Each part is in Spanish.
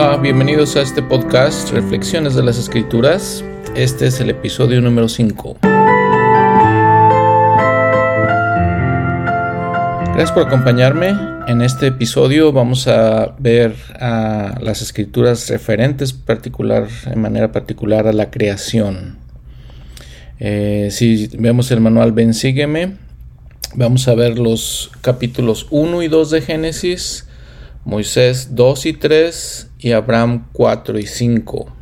Bienvenidos a este podcast Reflexiones de las Escrituras. Este es el episodio número 5. Gracias por acompañarme. En este episodio vamos a ver las escrituras referentes particular, en manera particular a la creación. Eh, si vemos el manual Ven Sígueme, vamos a ver los capítulos 1 y 2 de Génesis, Moisés 2 y 3 y Abraham 4 y 5.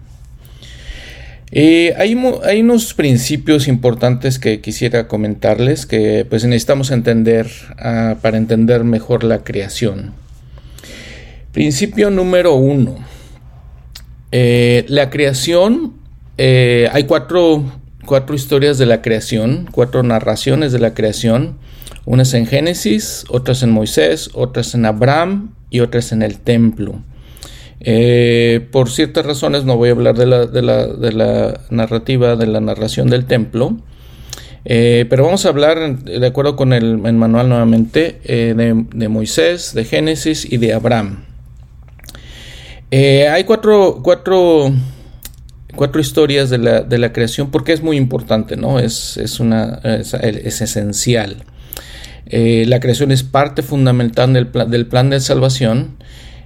Y hay, hay, unos principios importantes que quisiera comentarles que pues necesitamos entender uh, para entender mejor la creación. Principio número uno. Eh, la creación, eh, hay cuatro, cuatro historias de la creación, cuatro narraciones de la creación. Unas en Génesis, otras en Moisés, otras en Abraham y otras en el templo. Eh, por ciertas razones no voy a hablar de la, de la, de la narrativa, de la narración del templo, eh, pero vamos a hablar, de acuerdo con el, manual nuevamente, eh, de, Moisés, de Génesis y de Abraham. hay cuatro, cuatro, cuatro historias de la, creación porque es muy importante, ¿no? Es, esencial. la creación es parte fundamental del plan de salvación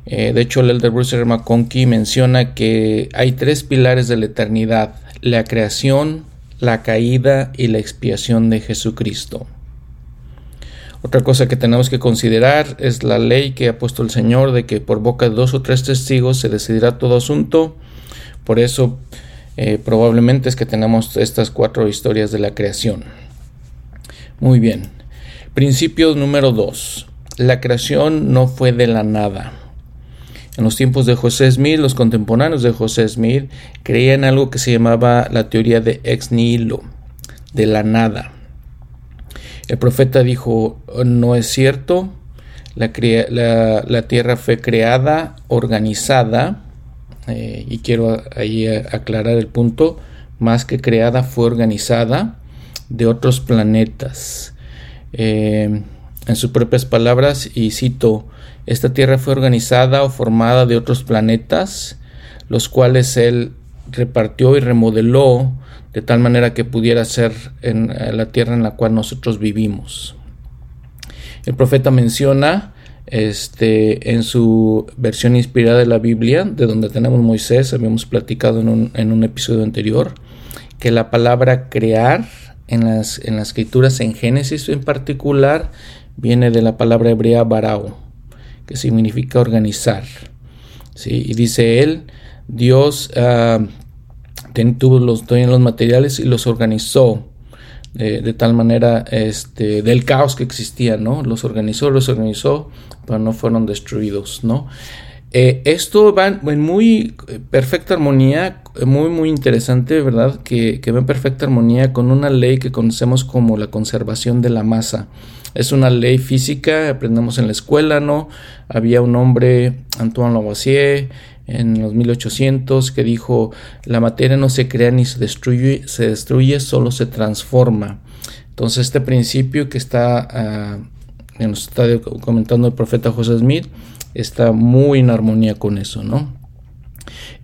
eh, de hecho, el elder Bruce. McConkie menciona que hay tres pilares de la eternidad, la creación, la caída y la expiación de Jesucristo. Otra cosa que tenemos que considerar es la ley que ha puesto el Señor de que por boca de dos o tres testigos se decidirá todo asunto. Por eso eh, probablemente es que tenemos estas cuatro historias de la creación. Muy bien. Principio número dos. La creación no fue de la nada. En los tiempos de José Smith, los contemporáneos de José Smith creían algo que se llamaba la teoría de ex nihilo, de la nada. El profeta dijo, no es cierto, la, tierra fue creada, organizada, eh, y quiero ahí aclarar el punto, más que creada fue organizada de otros planetas. Eh, en sus propias palabras, y cito, esta Tierra fue organizada o formada de otros planetas, los cuales él repartió y remodeló de tal manera que pudiera ser en eh, la Tierra en la cual nosotros vivimos. El profeta menciona este, en su versión inspirada de la Biblia, de donde tenemos Moisés, habíamos platicado en un, en un episodio anterior, que la palabra crear en las, en las escrituras, en Génesis en particular, viene de la palabra hebrea barao, que significa organizar. ¿sí? Y dice él, Dios uh, tuvo los, los materiales y los organizó de tal manera este, del caos que existía, ¿no? Los organizó, los organizó, pero no fueron destruidos, ¿no? Eh, esto va en muy perfecta armonía, muy muy interesante, ¿verdad? Que, que va en perfecta armonía con una ley que conocemos como la conservación de la masa. Es una ley física, aprendemos en la escuela, ¿no? Había un hombre, Antoine Lavoisier, en los 1800, que dijo, la materia no se crea ni se destruye, se destruye, solo se transforma. Entonces este principio que está, uh, nos está comentando el profeta José Smith, está muy en armonía con eso, ¿no?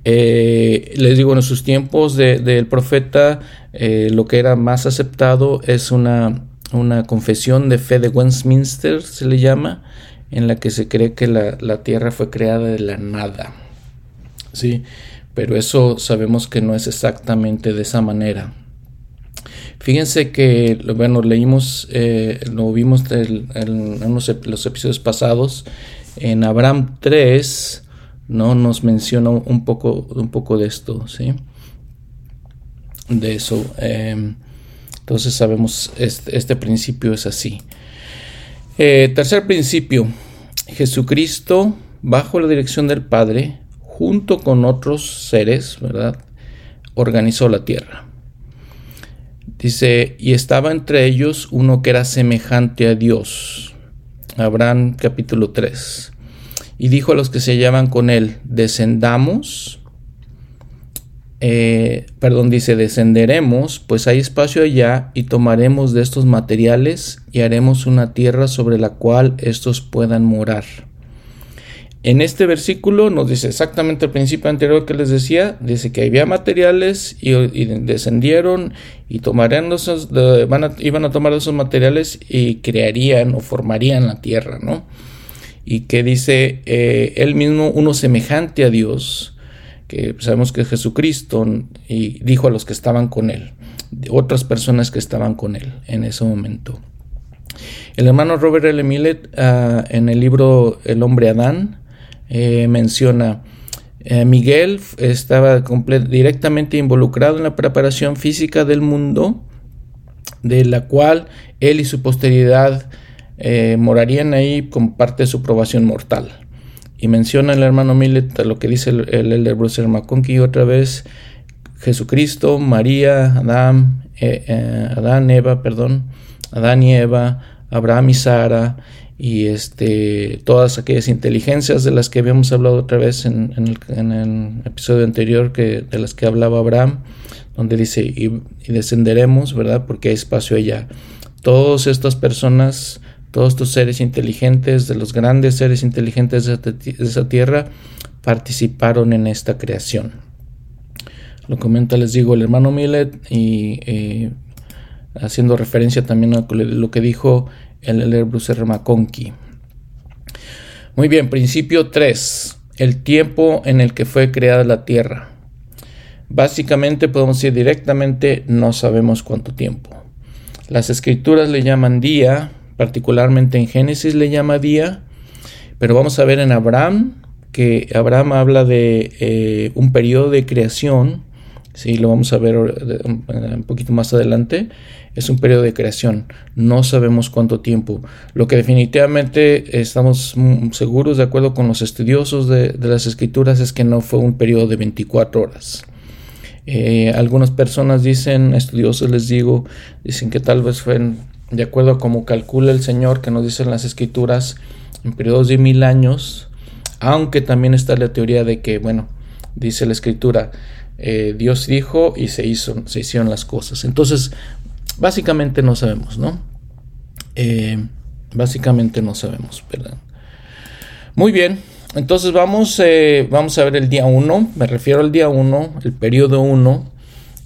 Eh, les digo, en sus tiempos del profeta, eh, lo que era más aceptado es una una confesión de fe de Westminster, se le llama, en la que se cree que la, Tierra fue creada de la nada. Sí, pero eso sabemos que no es exactamente de esa manera. Fíjense que, bueno, leímos, eh, lo vimos en los episodios pasados, en Abraham 3, ¿no? Nos menciona un poco, un poco de esto, ¿sí? De eso. Eh, entonces sabemos, este, este principio es así. Eh, tercer principio, Jesucristo, bajo la dirección del Padre, junto con otros seres, ¿verdad? Organizó la tierra. Dice, y estaba entre ellos uno que era semejante a Dios. Abraham capítulo 3. Y dijo a los que se hallaban con él, descendamos eh, perdón, dice, descenderemos, pues hay espacio allá y tomaremos de estos materiales y haremos una tierra sobre la cual estos puedan morar. En este versículo nos dice exactamente el principio anterior que les decía, dice que había materiales y, descendieron y tomarían esos, iban a tomar esos materiales y crearían o formarían la tierra, ¿no? Y que dice eh, él mismo uno semejante a Dios, que sabemos que es Jesucristo, y dijo a los que estaban con él, otras personas que estaban con él en ese momento. El hermano Robert L. Millet ah, en el libro El hombre Adán eh, menciona, eh, Miguel estaba directamente involucrado en la preparación física del mundo, de la cual él y su posteridad eh, morarían ahí como parte de su probación mortal. Y menciona el hermano Millet lo que dice el, el elder Bruce McConkie otra vez, Jesucristo, María, Adán, Adán, Eva, perdón, Adán y Eva, Abraham y Sara, y este, todas aquellas inteligencias de las que habíamos hablado otra vez en, el, episodio anterior que, de las que hablaba Abraham, donde dice, y, descenderemos, ¿verdad? Porque hay espacio allá. Todas estas personas, todos estos seres inteligentes, de los grandes seres inteligentes de esa, tierra, participaron en esta creación. Lo comenta, les digo, el hermano Millet y eh, haciendo referencia también a lo que dijo el Elder Bruce R. McConkie. Muy bien, principio 3. El tiempo en el que fue creada la tierra. Básicamente podemos decir directamente no sabemos cuánto tiempo. Las escrituras le llaman día, particularmente en Génesis le llama día, pero vamos a ver en Abraham que Abraham habla de eh, un periodo de creación, sí, lo vamos a ver un poquito más adelante, es un periodo de creación. No sabemos cuánto tiempo. Lo que definitivamente estamos seguros, de acuerdo con los estudiosos de, las escrituras, es que no fue un periodo de 24 horas. Eh, algunas personas dicen, estudiosos les digo, dicen que tal vez fue de acuerdo a como calcula el Señor, que nos dicen las escrituras, en periodos de mil años, aunque también está la teoría de que, bueno, dice la escritura, eh, Dios dijo y se hizo, se hicieron las cosas. Entonces, Básicamente no sabemos, ¿no? Eh, básicamente no sabemos, ¿verdad? Muy bien, entonces vamos, eh, vamos a ver el día 1, me refiero al día 1, el periodo 1,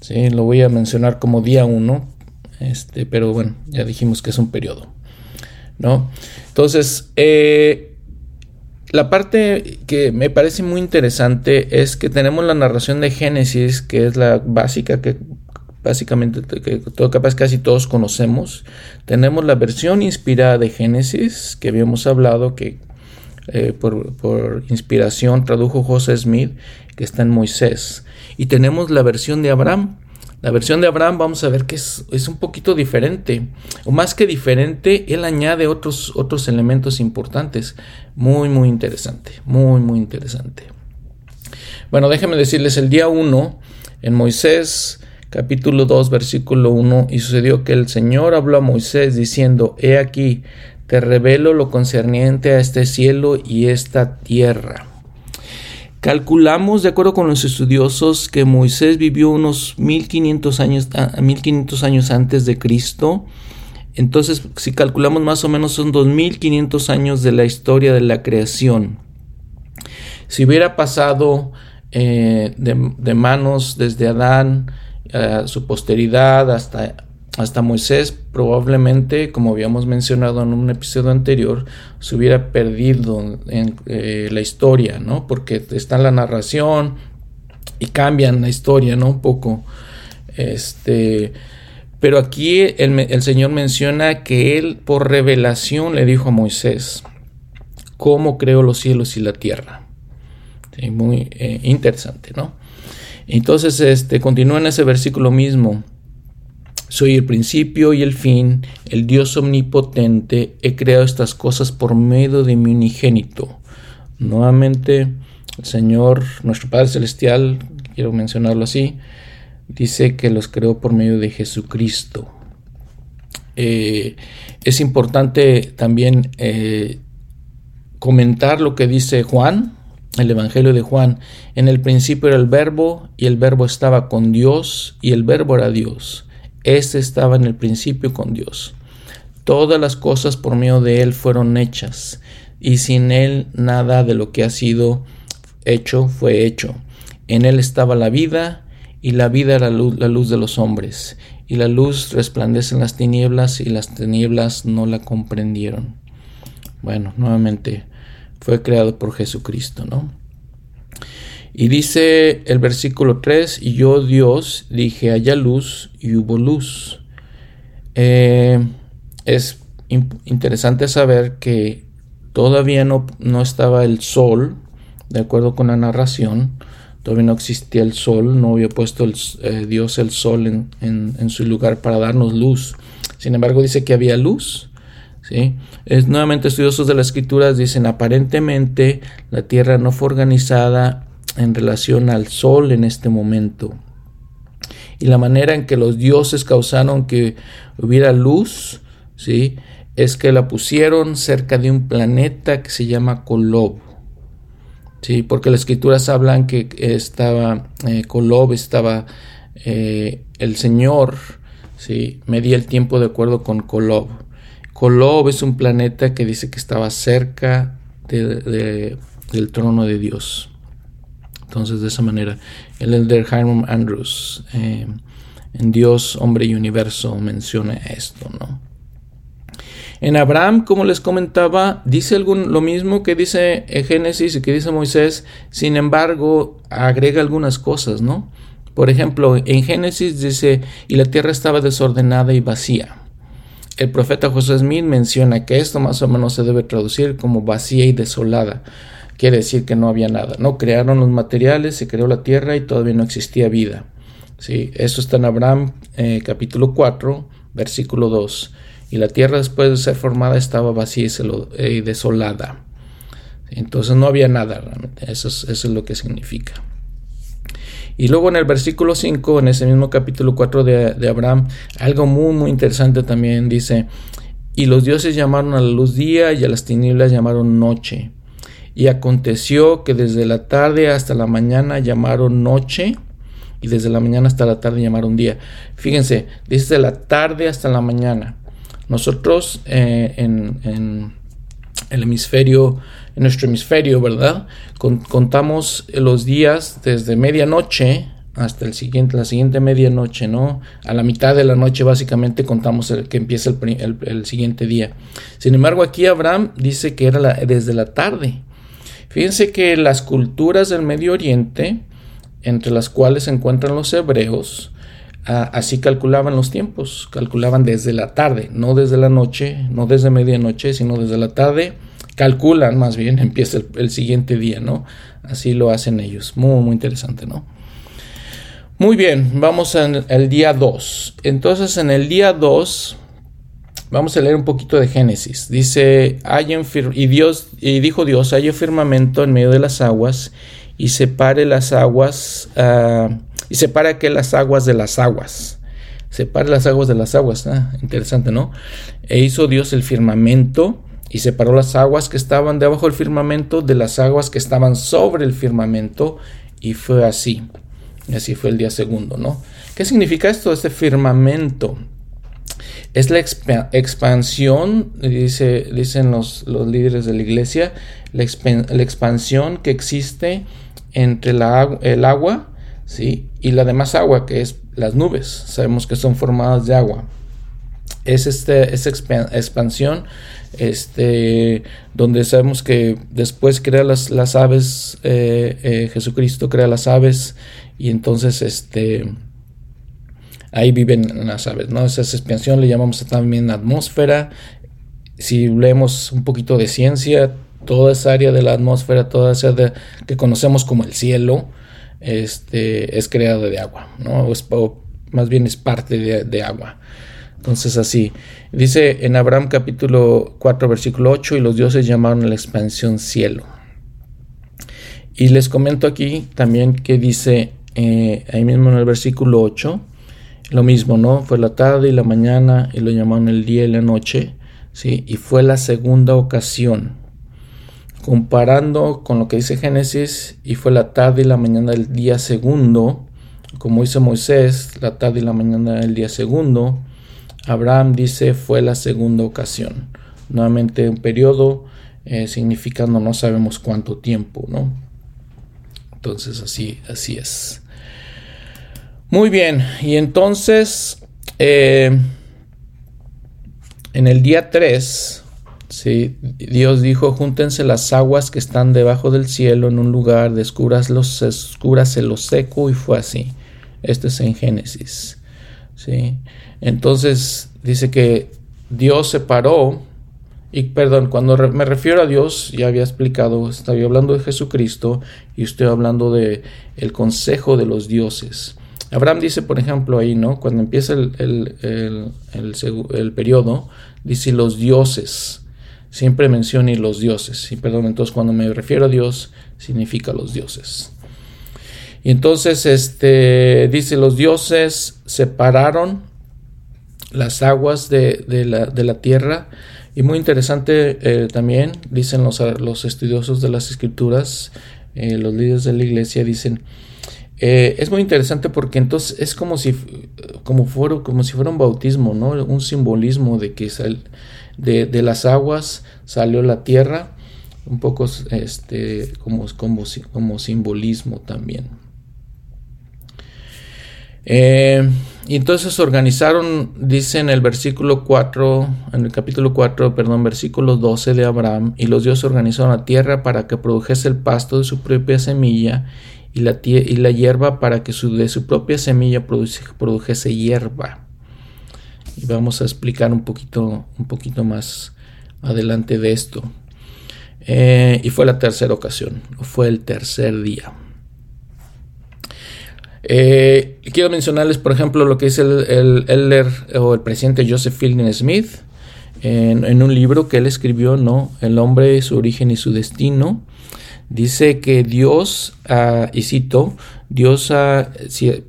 ¿sí? lo voy a mencionar como día 1, este, pero bueno, ya dijimos que es un periodo, ¿no? Entonces, eh, la parte que me parece muy interesante es que tenemos la narración de Génesis, que es la básica que básicamente todo, capaz casi todos conocemos. Tenemos la versión inspirada de Génesis, que habíamos hablado, que eh, por, inspiración tradujo José Smith, que está en Moisés. Y tenemos la versión de Abraham. La versión de Abraham vamos a ver que es, un poquito diferente, o más que diferente, él añade otros, otros elementos importantes. Muy, muy interesante, muy, muy interesante. Bueno, déjenme decirles, el día 1 en Moisés capítulo 2, versículo 1, y sucedió que el Señor habló a Moisés diciendo, He aquí, te revelo lo concerniente a este cielo y esta tierra. Calculamos, de acuerdo con los estudiosos, que Moisés vivió unos 1500 años, 1500 ah, años antes de Cristo. Entonces, si calculamos más o menos son 2500 años de la historia de la creación. Si hubiera pasado eh, de manos desde Adán, su posteridad hasta, hasta Moisés, probablemente, como habíamos mencionado en un episodio anterior, se hubiera perdido en eh, la historia, ¿no? Porque está en la narración y cambian la historia, ¿no? Un poco. Este. Pero aquí el, Señor menciona que Él por revelación le dijo a Moisés cómo creó los cielos y la tierra. muy eh, interesante, ¿no? Entonces, este, continúa en ese versículo mismo. Soy el principio y el fin, el Dios omnipotente, he creado estas cosas por medio de mi unigénito. Nuevamente, el Señor, nuestro Padre Celestial, quiero mencionarlo así, dice que los creó por medio de Jesucristo. Eh, es importante también eh, comentar lo que dice Juan, el Evangelio de Juan, en el principio era el verbo y el verbo estaba con Dios y el verbo era Dios. Este estaba en el principio con Dios. Todas las cosas por medio de él fueron hechas y sin él nada de lo que ha sido hecho fue hecho. En él estaba la vida, y la vida era la luz, la luz de los hombres, y la luz resplandece en las tinieblas, y las tinieblas no la comprendieron. Bueno, nuevamente fue creado por Jesucristo, ¿no? Y dice el versículo 3, y yo Dios dije, haya luz, y hubo luz. Eh, es interesante saber que todavía no, no estaba el sol, de acuerdo con la narración, todavía no existía el sol, no había puesto el, eh, Dios el sol en, en, su lugar para darnos luz. Sin embargo, dice que había luz. ¿sí? Es, nuevamente, estudiosos de las escrituras dicen, aparentemente la tierra no fue organizada en relación al sol en este momento. Y la manera en que los dioses causaron que hubiera luz, ¿sí? es que la pusieron cerca de un planeta que se llama Kolob. Sí, porque las escrituras hablan que estaba eh, Kolob, estaba eh, el Señor, sí, medía el tiempo de acuerdo con Kolob. Kolob es un planeta que dice que estaba cerca del trono de Dios. Entonces, de esa manera, el elder Hiram Andrews eh, en Dios, hombre y universo menciona esto, ¿no? En Abraham, como les comentaba, dice lo mismo que dice Génesis y que dice Moisés, sin embargo, agrega algunas cosas, ¿no? Por ejemplo, en Génesis dice, y la tierra estaba desordenada y vacía. El profeta José Smith menciona que esto más o menos se debe traducir como vacía y desolada. Quiere decir que no había nada. No crearon los materiales, se creó la tierra y todavía no existía vida. ¿Sí? Eso está en Abraham eh, capítulo 4, versículo 2 y la tierra después de ser formada estaba vacía y desolada. Entonces no había nada realmente, eso es, lo que significa. Y luego en el versículo 5, en ese mismo capítulo 4 de, de, Abraham, algo muy, muy interesante también dice, y los dioses llamaron a la luz día y a las tinieblas llamaron noche. Y aconteció que desde la tarde hasta la mañana llamaron noche y desde la mañana hasta la tarde llamaron día. Fíjense, desde la tarde hasta la mañana. Nosotros eh, en, el hemisferio, en nuestro hemisferio, ¿verdad? contamos los días desde medianoche hasta el siguiente, la siguiente medianoche, ¿no? A la mitad de la noche básicamente contamos el, que empieza el, siguiente día. Sin embargo, aquí Abraham dice que era desde la tarde. Fíjense que las culturas del Medio Oriente, entre las cuales se encuentran los hebreos, así calculaban los tiempos, calculaban desde la tarde, no desde la noche, no desde medianoche, sino desde la tarde, calculan más bien, empieza el, siguiente día, ¿no? Así lo hacen ellos, muy, muy interesante, ¿no? Muy bien, vamos al día 2. Entonces, en el día 2, vamos a leer un poquito de Génesis. Dice, hay y Dios, y dijo Dios, hay firmamento en medio de las aguas, y separe las aguas. Uh, y separa que las aguas de las aguas. Separa las aguas de las aguas. Ah, interesante, ¿no? E hizo Dios el firmamento y separó las aguas que estaban debajo del firmamento de las aguas que estaban sobre el firmamento y fue así. Y así fue el día segundo, ¿no? ¿Qué significa esto? Este firmamento es la expansión, dice, dicen los, los, líderes de la iglesia, la, expansión que existe entre la, el agua ¿sí? Y la demás agua, que es las nubes, sabemos que son formadas de agua. Es este, esta expansión este, donde sabemos que después crea las, las aves, eh, eh, Jesucristo crea las aves y entonces este, ahí viven las aves, ¿no? Esa expansión le llamamos también atmósfera. Si leemos un poquito de ciencia, toda esa área de la atmósfera, toda esa de, que conocemos como el cielo, este, es creado de agua, ¿no? más bien es parte de, agua. Entonces así, dice en Abraham capítulo 4 versículo 8, y los dioses llamaron a la expansión cielo. Y les comento aquí también que dice eh, ahí mismo en el versículo 8, lo mismo, ¿no? Fue la tarde y la mañana y lo llamaron el día y la noche, ¿sí? Y fue la segunda ocasión comparando con lo que dice Génesis, y fue la tarde y la mañana del día segundo, como dice Moisés, la tarde y la mañana del día segundo, Abraham dice fue la segunda ocasión. Nuevamente un periodo eh, significando no sabemos cuánto tiempo, ¿no? Entonces así, así es. Muy bien, y entonces eh, en el día 3, ¿sí? Dios dijo, júntense las aguas que están debajo del cielo en un lugar, descúbrase lo seco y fue así. Esto es en Génesis. ¿sí? Entonces dice que Dios separó, y perdón, cuando me refiero a Dios, ya había explicado, estaba hablando de Jesucristo y estoy hablando de el consejo de los dioses. Abraham dice, por ejemplo, ahí, ¿no? Cuando empieza el, el, periodo, dice los dioses. Siempre menciona los dioses. Y perdón, entonces cuando me refiero a Dios, significa los dioses. Y entonces, este, dice, los dioses separaron las aguas de, la, tierra. Y muy interesante eh, también, dicen los, los, estudiosos de las escrituras, eh, los líderes de la iglesia, dicen, eh, es muy interesante porque entonces es como si, como fuera, como si fuera un bautismo, ¿no? Un simbolismo de que sal, de, las aguas salió la tierra, un poco este, como, como, como simbolismo también. Eh, y entonces organizaron, dice en el versículo 4, en el capítulo 4, perdón, versículo 12 de Abraham, y los dioses organizaron la tierra para que produjese el pasto de su propia semilla y la, y la hierba para que su, de su propia semilla produjese hierba. Y vamos a explicar un poquito, un poquito más adelante de esto. Eh, y fue la tercera ocasión, fue el tercer día. Eh, quiero mencionarles, por ejemplo, lo que dice el, el o el presidente Joseph Fielding Smith en, en, un libro que él escribió, ¿no? El hombre, su origen y su destino. Dice que Dios, uh, y cito, Dios ha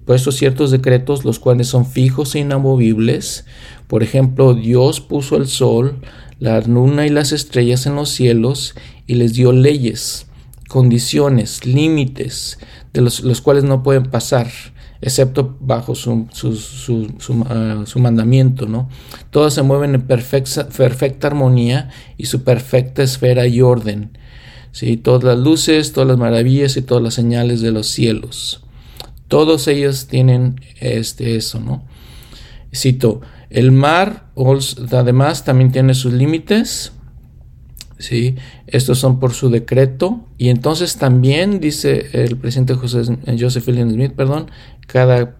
puesto ciertos decretos los cuales son fijos e inamovibles. Por ejemplo, Dios puso el sol, la luna y las estrellas en los cielos y les dio leyes, condiciones, límites, de los, cuales no pueden pasar excepto bajo su, su, mandamiento, ¿no? Todas se mueven en perfecta armonía y su perfecta esfera y orden. ¿Sí? todas las luces, todas las maravillas y todas las señales de los cielos. Todos ellos tienen este, eso, ¿no? Cito, el mar además también tiene sus límites, ¿sí? Estos son por su decreto y entonces también dice el presidente José, Joseph William Smith, perdón, cada,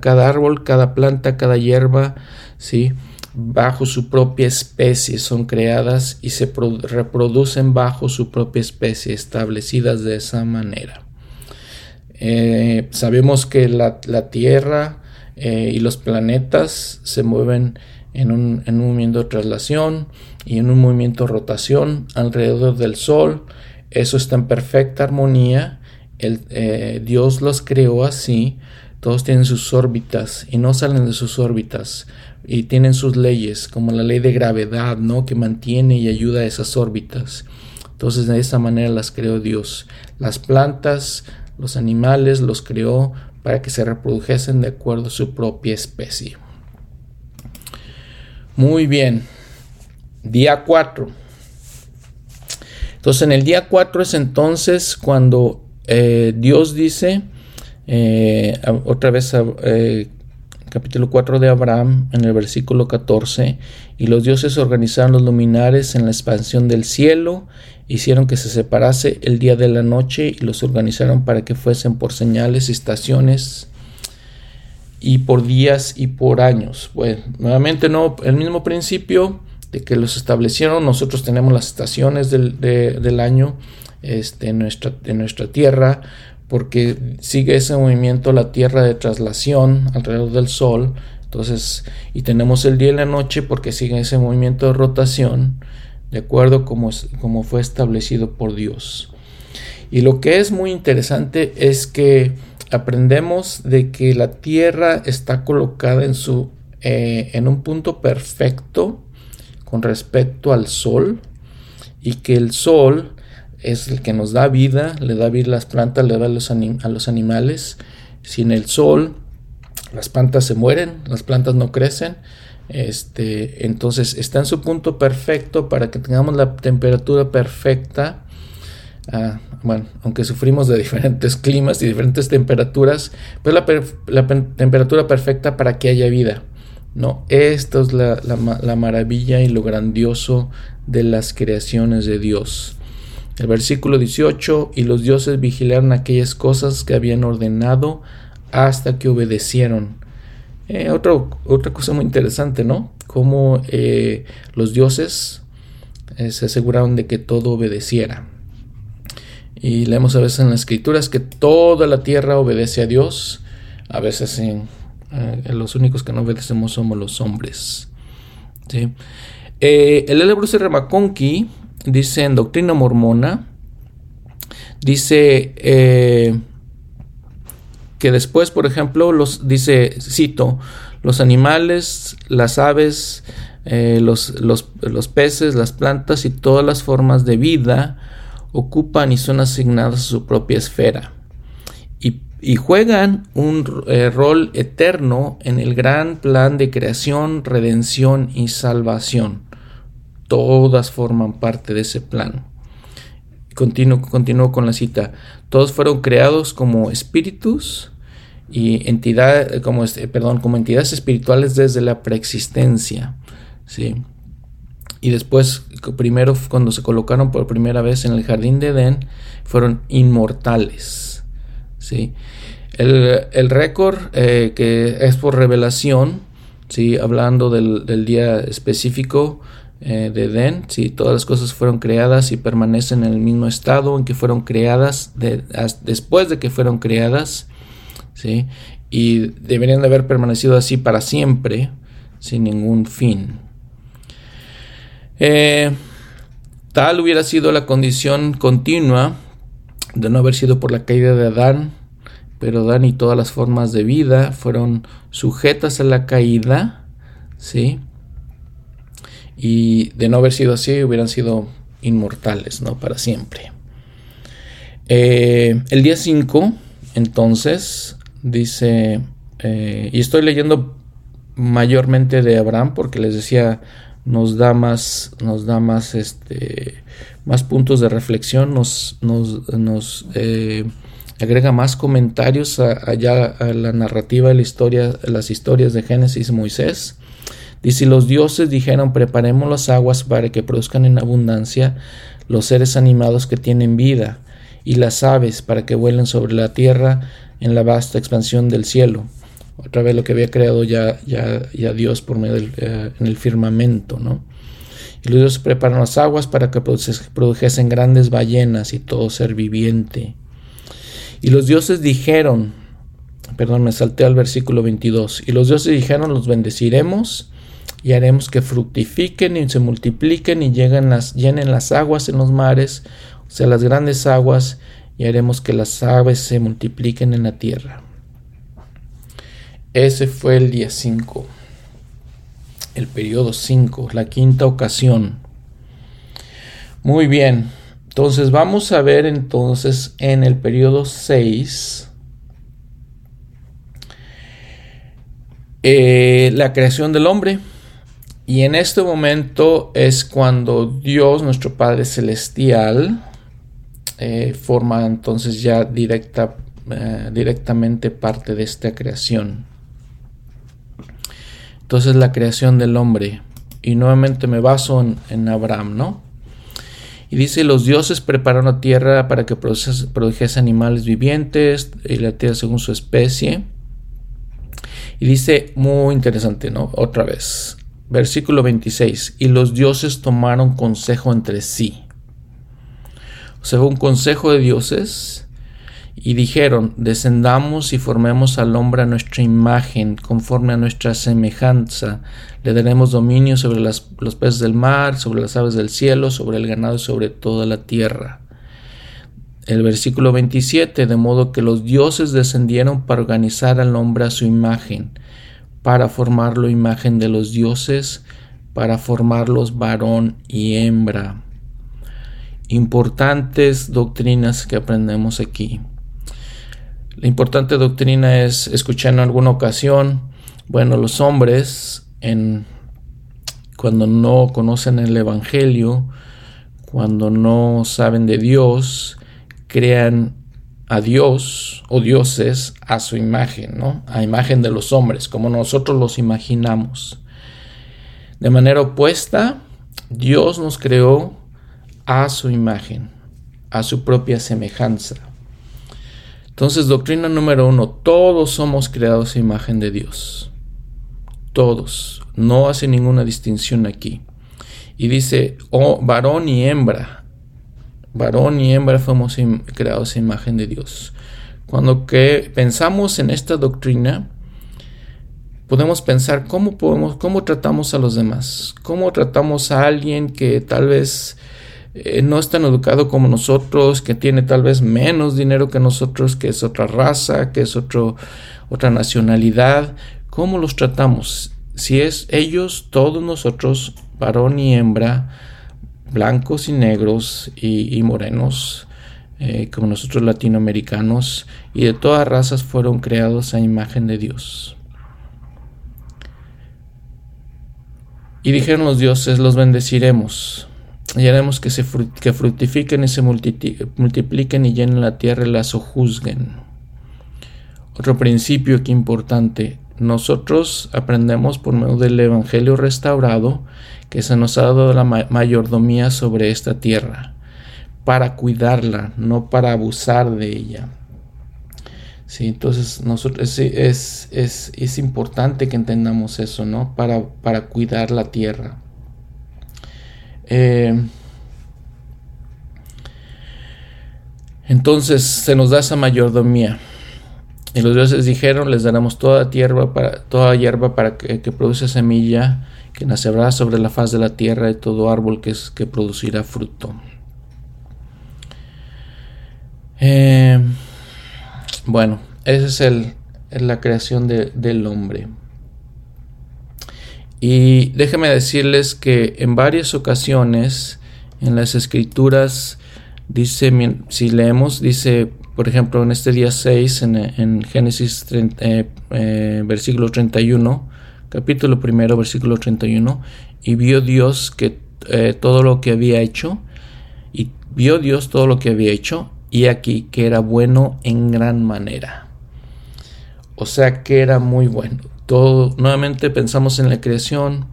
cada árbol, cada planta, cada hierba, ¿sí? Bajo su propia especie, son creadas y se reproducen bajo su propia especie, establecidas de esa manera. Eh, sabemos que la, Tierra eh, y los planetas se mueven en un, movimiento de traslación y en un movimiento de rotación alrededor del Sol. Eso está en perfecta armonía. El, eh, Dios los creó así. Todos tienen sus órbitas y no salen de sus órbitas y tienen sus leyes, como la ley de gravedad, ¿no? Que mantiene y ayuda a esas órbitas. Entonces de esa manera las creó Dios. Las plantas, los animales los creó para que se reprodujesen de acuerdo a su propia especie. Muy bien. Día 4. Entonces en el día 4 es entonces cuando eh, Dios dice, eh, otra vez eh, capítulo 4 de Abraham, en el versículo 14, y los dioses organizaron los luminares en la expansión del cielo, hicieron que se separase el día de la noche y los organizaron para que fuesen por señales estaciones y por días y por años. Bueno, nuevamente no, el mismo principio de que los establecieron, nosotros tenemos las estaciones del, del año este, nuestra, en nuestra tierra, porque sigue ese movimiento la Tierra de traslación alrededor del Sol. Entonces, y tenemos el día y la noche porque sigue ese movimiento de rotación, de acuerdo como, como fue establecido por Dios. Y lo que es muy interesante es que aprendemos de que la Tierra está colocada en, su, eh, en un punto perfecto con respecto al Sol y que el Sol es el que nos da vida, le da vida a las plantas, le da a los, a los animales. Sin el sol, las plantas se mueren, las plantas no crecen. Este, entonces está en su punto perfecto para que tengamos la temperatura perfecta. Ah, bueno, aunque sufrimos de diferentes climas y diferentes temperaturas, pero la, la temperatura perfecta para que haya vida. No, esto es la, la, maravilla y lo grandioso de las creaciones de Dios. El versículo 18, y los dioses vigilaron aquellas cosas que habían ordenado hasta que obedecieron. Eh, otra cosa muy interesante, ¿no? Cómo eh, los dioses eh, se aseguraron de que todo obedeciera. Y leemos a veces en las escrituras que toda la tierra obedece a Dios. A veces los únicos que no obedecemos somos los hombres. ¿sí? el L. Bruce dice en Doctrina Mormona, dice que después, por ejemplo, los dice, cito, los animales, las aves, eh, los, los, peces, las plantas y todas las formas de vida ocupan y son asignadas a su propia esfera y, juegan un eh, rol eterno en el gran plan de creación, redención y salvación. Todas forman parte de ese plan. Continúo, con la cita. Todos fueron creados como espíritus y como, este, perdón, como entidades espirituales desde la preexistencia. ¿sí? Y después, primero, cuando se colocaron por primera vez en el jardín de Edén, fueron inmortales. ¿sí? El, récord eh, que es por revelación, ¿sí? hablando del día específico, eh, de Edén, si todas las cosas fueron creadas y permanecen en el mismo estado en que fueron creadas después de que fueron creadas, y deberían de haber permanecido así para siempre, sin ningún fin. Eh, tal hubiera sido la condición continua de no haber sido por la caída de Adán, pero Adán y todas las formas de vida fueron sujetas a la caída, ¿sí? Y de no haber sido así hubieran sido inmortales, ¿no? Para siempre. Eh, el día 5, entonces, dice, eh, y estoy leyendo mayormente de Abraham porque les decía, nos da más, nos da más, este, más puntos de reflexión, nos, nos, eh, agrega más comentarios allá a la narrativa de la historia, las historias de Génesis Moisés. Dice, los dioses dijeron, preparemos las aguas para que produzcan en abundancia los seres animados que tienen vida, y las aves para que vuelen sobre la tierra en la vasta expansión del cielo. Otra vez lo que había creado ya, ya, ya Dios por medio del eh, en el firmamento, ¿no? Y los dioses preparan las aguas para que produjesen grandes ballenas y todo ser viviente. Y los dioses dijeron, perdón, me salté al versículo 22, y los dioses dijeron, los bendeciremos y haremos que fructifiquen y se multipliquen y lleguen las, llenen las aguas en los mares, o sea, las grandes aguas, y haremos que las aves se multipliquen en la tierra. Ese fue el día 5, el periodo 5, la quinta ocasión. Muy bien, entonces vamos a ver entonces en el periodo 6 eh, la creación del hombre. Y en este momento es cuando Dios, nuestro Padre Celestial, eh, forma entonces ya directa, eh, directamente parte de esta creación. Entonces la creación del hombre. Y nuevamente me baso en, Abraham, ¿no? Y dice, los dioses prepararon la tierra para que produjese animales vivientes y la tierra según su especie. Y dice, muy interesante, ¿no? Otra vez. Versículo 26. Y los dioses tomaron consejo entre sí. O sea, un consejo de dioses y dijeron, descendamos y formemos al hombre a nuestra imagen, conforme a nuestra semejanza. Le daremos dominio sobre los peces del mar, sobre las aves del cielo, sobre el ganado y sobre toda la tierra. El versículo 27, de modo que los dioses descendieron para organizar al hombre a su imagen para formarlo imagen de los dioses, para formarlos varón y hembra. Importantes doctrinas que aprendemos aquí. La importante doctrina es, escuché en alguna ocasión, bueno, los hombres cuando no conocen el Evangelio, cuando no saben de Dios, crean a Dios o dioses a su imagen, ¿no? A imagen de los hombres, como nosotros los imaginamos. De manera opuesta, Dios nos creó a su imagen, a su propia semejanza. Entonces, doctrina número uno, todos somos creados a imagen de Dios. Todos. No hace ninguna distinción aquí. Y dice, oh, varón y hembra. Varón y hembra fuimos creados a imagen de Dios. Cuando que pensamos en esta doctrina, podemos pensar cómo podemos, cómo tratamos a los demás, cómo tratamos a alguien que tal vez eh, no es tan educado como nosotros, que tiene tal vez menos dinero que nosotros, que es otra raza, que es otro, otra nacionalidad, cómo los tratamos. Si es ellos, todos nosotros, varón y hembra, blancos y negros y, morenos, eh, como nosotros latinoamericanos, y de todas razas fueron creados a imagen de Dios. Y dijeron los dioses, los bendeciremos, y haremos que, se que fructifiquen y se multipliquen y llenen la tierra y la sojuzguen. Otro principio que importante, nosotros aprendemos por medio del Evangelio restaurado que se nos ha dado la mayordomía sobre esta tierra, para cuidarla, no para abusar de ella. Sí, entonces nosotros es, es, es, importante que entendamos eso, ¿no? Para, para cuidar la tierra. Eh, entonces se nos da esa mayordomía. Y los dioses dijeron, les daremos toda tierra para, toda hierba para que, produce semilla, que nacerá sobre la faz de la tierra y todo árbol que, que producirá fruto. Eh, bueno, esa es la creación del hombre. Y déjenme decirles que en varias ocasiones en las escrituras dice, si leemos, dice, por ejemplo, en este día 6, en, Génesis eh, eh, versículo 31, capítulo primero, versículo 31, y vio Dios que eh, todo lo que había hecho, y vio Dios todo lo que había hecho, y aquí que era bueno en gran manera. O sea que era muy bueno. Todo, nuevamente pensamos en la creación,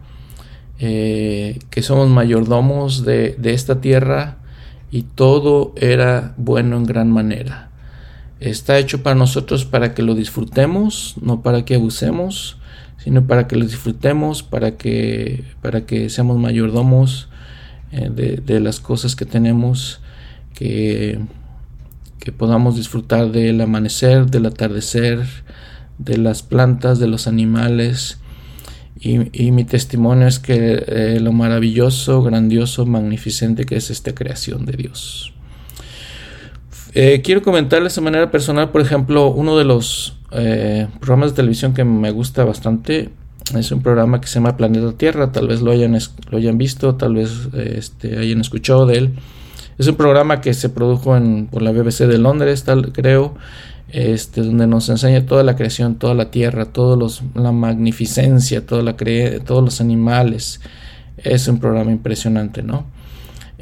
eh, que somos mayordomos de, de, esta tierra y todo era bueno en gran manera. Está hecho para nosotros para que lo disfrutemos, no para que abusemos, sino para que lo disfrutemos, para que, para que seamos mayordomos eh, de, las cosas que tenemos, que que podamos disfrutar del amanecer, del atardecer, de las plantas, de los animales. Y, mi testimonio es que eh, lo maravilloso, grandioso, magnificente que es esta creación de Dios. Eh, quiero comentarles de manera personal, por ejemplo, uno de los eh, programas de televisión que me gusta bastante es un programa que se llama Planeta Tierra. Tal vez lo hayan, lo hayan visto, tal vez este, hayan escuchado de él. Es un programa que se produjo en, por la BBC de Londres, tal, creo, este, donde nos enseña toda la creación, toda la tierra, todos los, la magnificencia, toda la todos los animales. Es un programa impresionante, ¿no?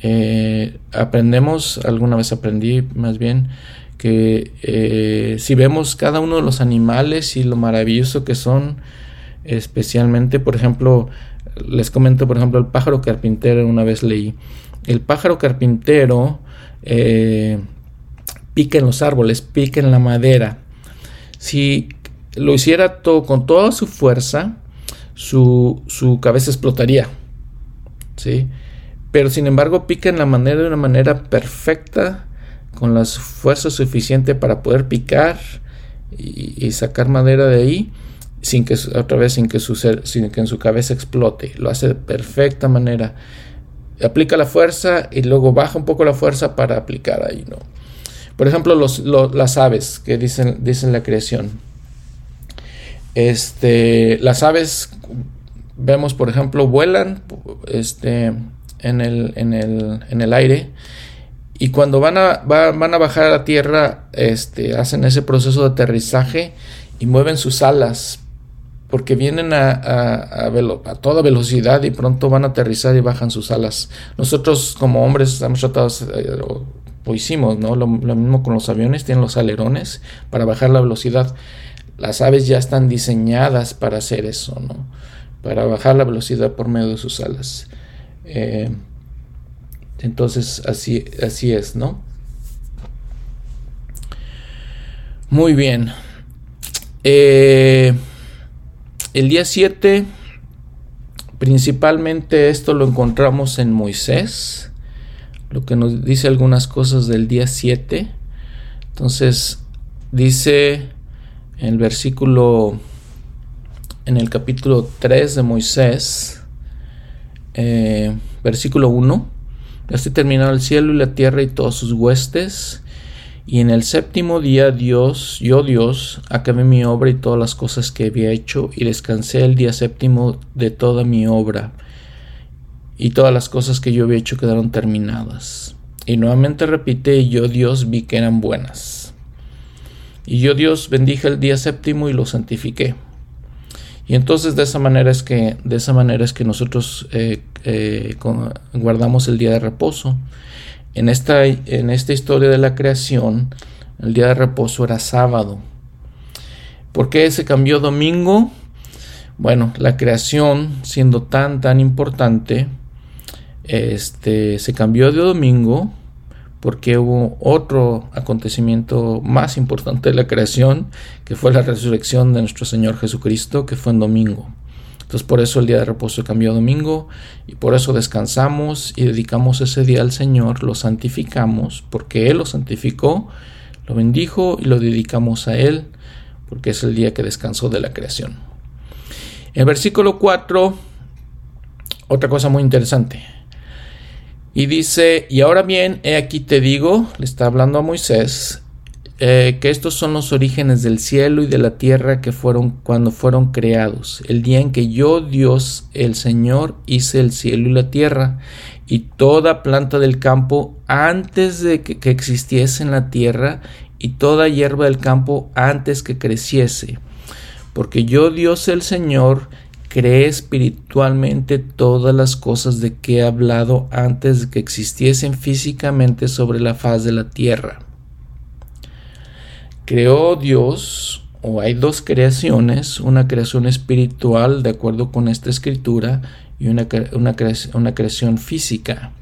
Eh, aprendemos, alguna vez aprendí más bien, que eh, si vemos cada uno de los animales y lo maravilloso que son, especialmente, por ejemplo, les comento, por ejemplo, el pájaro carpintero, una vez leí el pájaro carpintero eh, pica en los árboles, pica en la madera. Si lo hiciera todo, con toda su fuerza, su, cabeza explotaría. ¿sí? Pero sin embargo pica en la madera de una manera perfecta, con las fuerzas suficientes para poder picar y, sacar madera de ahí sin que otra vez sin que, su, en su cabeza explote. Lo hace de perfecta manera aplica la fuerza y luego baja un poco la fuerza para aplicar ahí, ¿no? Por ejemplo, los, las aves que dicen, dicen la creación. Este, las aves, vemos, por ejemplo, vuelan este, en, el, en, el, en el aire y cuando van a, van a bajar a la tierra, este, hacen ese proceso de aterrizaje y mueven sus alas porque vienen a, a, toda velocidad y pronto van a aterrizar y bajan sus alas. Nosotros como hombres hemos tratado, eh, o, hicimos, ¿no? Lo, mismo con los aviones, tienen los alerones para bajar la velocidad. Las aves ya están diseñadas para hacer eso, ¿no? Para bajar la velocidad por medio de sus alas. Eh, entonces así, así es, ¿no? Muy bien. Eh, el día 7, principalmente esto lo encontramos en Moisés, lo que nos dice algunas cosas del día 7. Entonces, dice en el versículo, en el capítulo 3 de Moisés, eh, versículo 1, Así terminado el cielo y la tierra y todas sus huestes, y en el séptimo día Dios, yo Dios, acabé mi obra y todas las cosas que había hecho, y descansé el día séptimo de toda mi obra, y todas las cosas que yo había hecho quedaron terminadas. Y nuevamente repite, yo Dios vi que eran buenas. Y yo Dios bendije el día séptimo y lo santifiqué. Y entonces de esa manera es que, de esa manera es que nosotros eh, eh, guardamos el día de reposo. En esta, en esta historia de la creación, el día de reposo era sábado. ¿Por qué se cambió domingo? Bueno, la creación, siendo tan, tan importante, este, se cambió de domingo porque hubo otro acontecimiento más importante de la creación, que fue la resurrección de nuestro Señor Jesucristo, que fue en domingo. Entonces por eso el día de reposo cambió a domingo y por eso descansamos y dedicamos ese día al Señor, lo santificamos, porque Él lo santificó, lo bendijo y lo dedicamos a Él, porque es el día que descansó de la creación. En versículo 4, otra cosa muy interesante. Y dice, y ahora bien, he aquí te digo, le está hablando a Moisés, eh, que estos son los orígenes del cielo y de la tierra que fueron cuando fueron creados, el día en que yo, Dios, el Señor, hice el cielo y la tierra, y toda planta del campo antes de que, que existiese en la tierra, y toda hierba del campo antes que creciese. Porque yo, Dios el Señor, cree espiritualmente todas las cosas de que he hablado antes de que existiesen físicamente sobre la faz de la tierra. Creó Dios, o hay dos creaciones, una creación espiritual de acuerdo con esta escritura y una, creación física.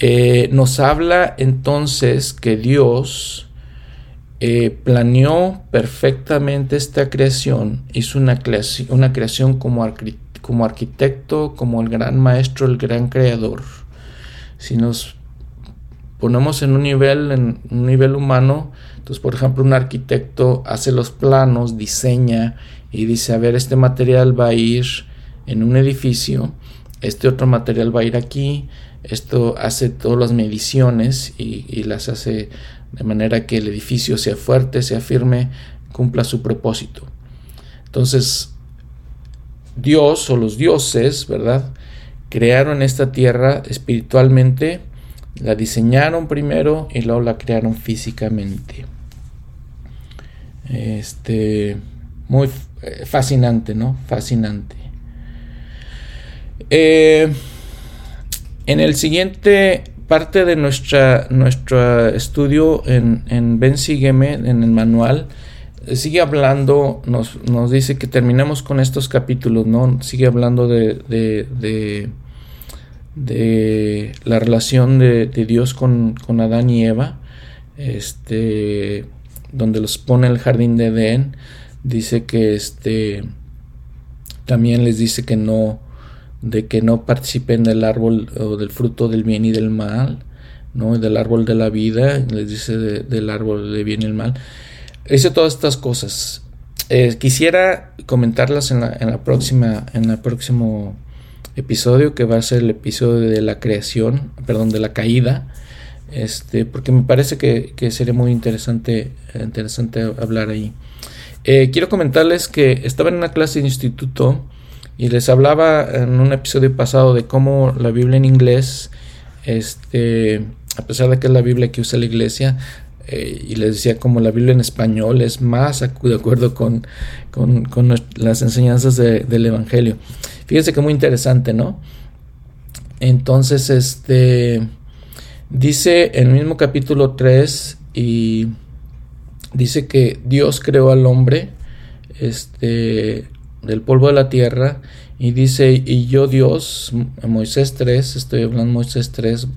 Eh, nos habla entonces que Dios eh, planeó perfectamente esta creación, hizo una, creación, como, arquitecto, como el gran maestro, el gran creador. Si nos ponemos en un nivel, en un nivel humano, entonces por ejemplo un arquitecto hace los planos, diseña y dice, a ver, este material va a ir en un edificio, este otro material va a ir aquí, esto hace todas las mediciones y las hace de manera que el edificio sea fuerte, sea firme, cumpla su propósito. Entonces, Dios o los dioses, ¿verdad? Crearon esta tierra espiritualmente, la diseñaron primero y luego la crearon físicamente. Este, muy eh, fascinante, ¿no? Fascinante. Eh, en el siguiente parte de nuestra, nuestro estudio en, en Ven Sígueme, en el manual, sigue hablando, nos, nos, dice que terminamos con estos capítulos, ¿no? Sigue hablando de, de, de, la relación de, Dios con, con, Adán y Eva, este, donde los pone el jardín de Edén, dice que este, también les dice que no, de que no participen del árbol o del fruto del bien y del mal, ¿no? Del árbol de la vida, les dice del árbol del bien y el mal. Dice todas estas cosas. Eh, quisiera comentarlas en la, en la próxima, en el próximo episodio, que va a ser el episodio de la creación, perdón, de la caída. Este, porque me parece que, sería muy interesante, interesante hablar ahí. Eh, quiero comentarles que estaba en una clase de instituto y les hablaba en un episodio pasado de cómo la Biblia en inglés, este, a pesar de que es la Biblia que usa la iglesia, eh, y les decía como la Biblia en español es más de acuerdo con, con, las enseñanzas del Evangelio. Fíjense que muy interesante, ¿no? Entonces, este dice en el mismo capítulo 3 y dice que Dios creó al hombre este del polvo de la tierra y dice, y yo Dios, Moisés 3, estoy hablando Moisés 3,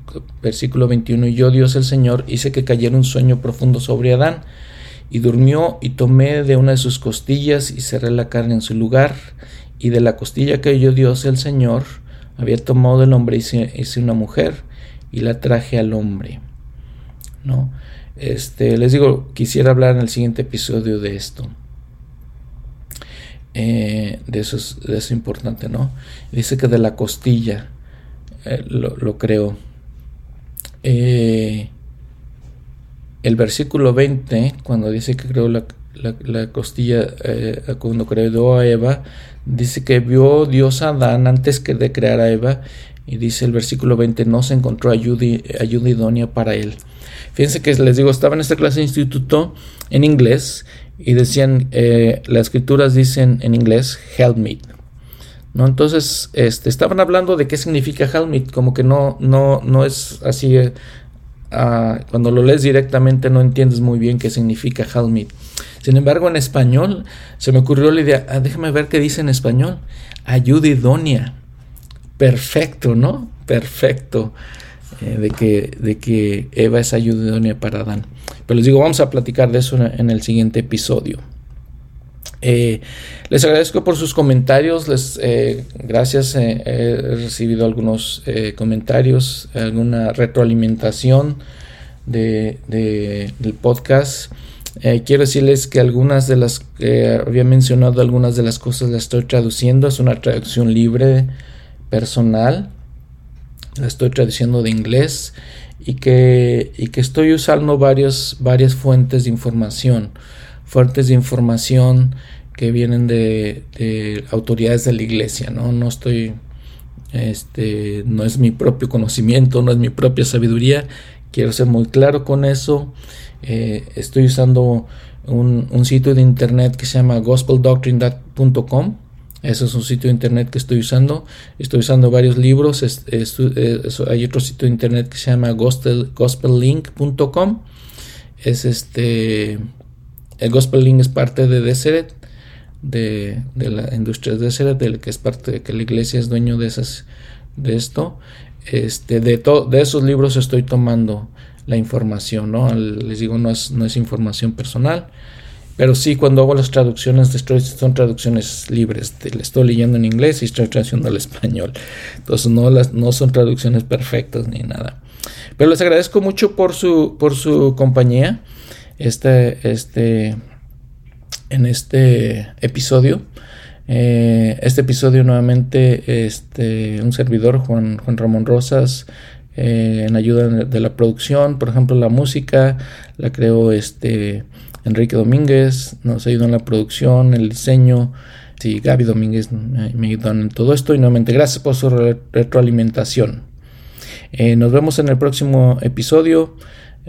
versículo 21, y yo Dios el Señor hice que cayera un sueño profundo sobre Adán, y durmió y tomé de una de sus costillas y cerré la carne en su lugar, y de la costilla que yo Dios el Señor había tomado del hombre hice, hice una mujer y la traje al hombre. ¿No? Este, les digo, quisiera hablar en el siguiente episodio de esto. Eh, de, eso es, importante, ¿no? Dice que de la costilla eh, lo, lo, creo. Eh, el versículo 20, cuando dice que creó la, la, costilla, cuando creó a Eva, dice que vio Dios a Adán antes que de crear a Eva, y dice el versículo 20, no se encontró ayuda, ayuda idónea para él. Fíjense que les digo, estaba en esta clase de instituto en inglés y decían, eh, las escrituras dicen en inglés, help me. ¿No? Entonces, este, estaban hablando de qué significa help me, como que no, no, no es así, eh, ah, cuando lo lees directamente no entiendes muy bien qué significa help me. Sin embargo, en español se me ocurrió la idea, ah, déjame ver qué dice en español, ayuda idónea. Perfecto, ¿no? Perfecto. Eh, de, que, de que Eva es ayuda idónea para Adán. Pero les digo, vamos a platicar de eso en el siguiente episodio. Eh, les agradezco por sus comentarios, les, eh, gracias, he recibido algunos comentarios, alguna retroalimentación de, del podcast. quiero decirles que algunas de las que había mencionado, algunas de las cosas las estoy traduciendo, es una traducción libre personal estoy traduciendo de inglés y que, y que estoy usando varios, varias fuentes de información, fuentes de información que vienen de, de autoridades de la iglesia, ¿no? No estoy, este, no es mi propio conocimiento, no es mi propia sabiduría, quiero ser muy claro con eso. Eh, estoy usando un, un, sitio de internet que se llama gospeldoctrine.com ese es un sitio de internet que estoy usando. Estoy usando varios libros. hay otro sitio de internet que se llama gospellink.com. Es este. El Gospel Link es parte de Deseret, de, la industria de Deseret, del que es parte de que la iglesia es dueño de esas de esto. Este, de, de esos libros estoy tomando la información, ¿no? Les digo, no es, no es información personal. Pero sí, cuando hago las traducciones, son traducciones libres. Le estoy leyendo en inglés y estoy traduciendo al español. Entonces no, las, no son traducciones perfectas ni nada. Pero les agradezco mucho por su, por su compañía este, este, en este episodio. Eh, este episodio nuevamente, este, un servidor, Juan, Juan Ramón Rosas, eh, en ayuda de la producción, por ejemplo, la música la creo este Enrique Domínguez nos ayudó en la producción, el diseño. Sí, Gaby Domínguez me ayudó en todo esto y nuevamente gracias por su retroalimentación. Eh, nos vemos en el próximo episodio.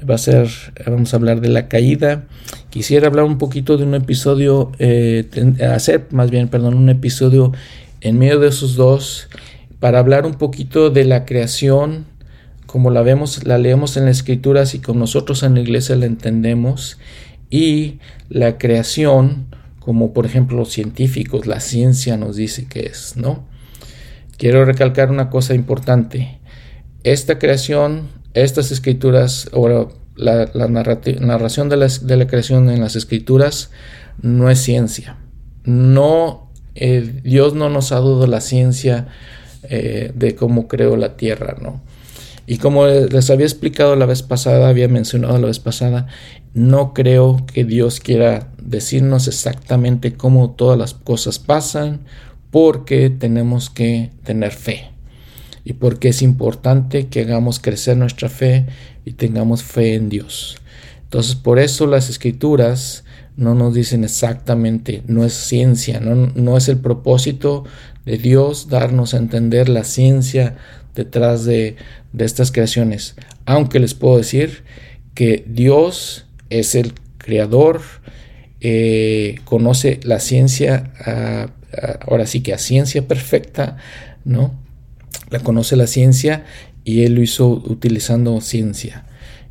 Va a ser, vamos a hablar de la caída. Quisiera hablar un poquito de un episodio, eh, hacer más bien, perdón, un episodio en medio de esos dos para hablar un poquito de la creación, como la vemos, la leemos en las escrituras y con nosotros en la iglesia la entendemos y la creación, como por ejemplo los científicos, la ciencia nos dice que es, ¿no? Quiero recalcar una cosa importante. Esta creación, estas escrituras, o la, narración de la, creación en las escrituras no es ciencia. No, eh, Dios no nos ha dado la ciencia eh, de cómo creó la tierra, ¿no? Y como les había explicado la vez pasada, había mencionado la vez pasada, no creo que Dios quiera decirnos exactamente cómo todas las cosas pasan, porque tenemos que tener fe. Y porque es importante que hagamos crecer nuestra fe y tengamos fe en Dios. Entonces, por eso las escrituras no nos dicen exactamente, no es ciencia, no, no es el propósito de Dios darnos a entender la ciencia detrás de, de estas creaciones. Aunque les puedo decir que Dios es el creador, eh, conoce la ciencia, ahora sí que a ciencia perfecta, ¿no? La conoce la ciencia y él lo hizo utilizando ciencia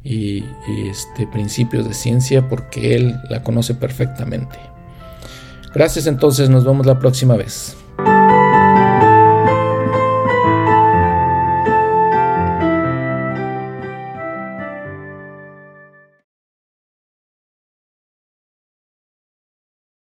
y, este, principios de ciencia porque él la conoce perfectamente. Gracias entonces, nos vemos la próxima vez.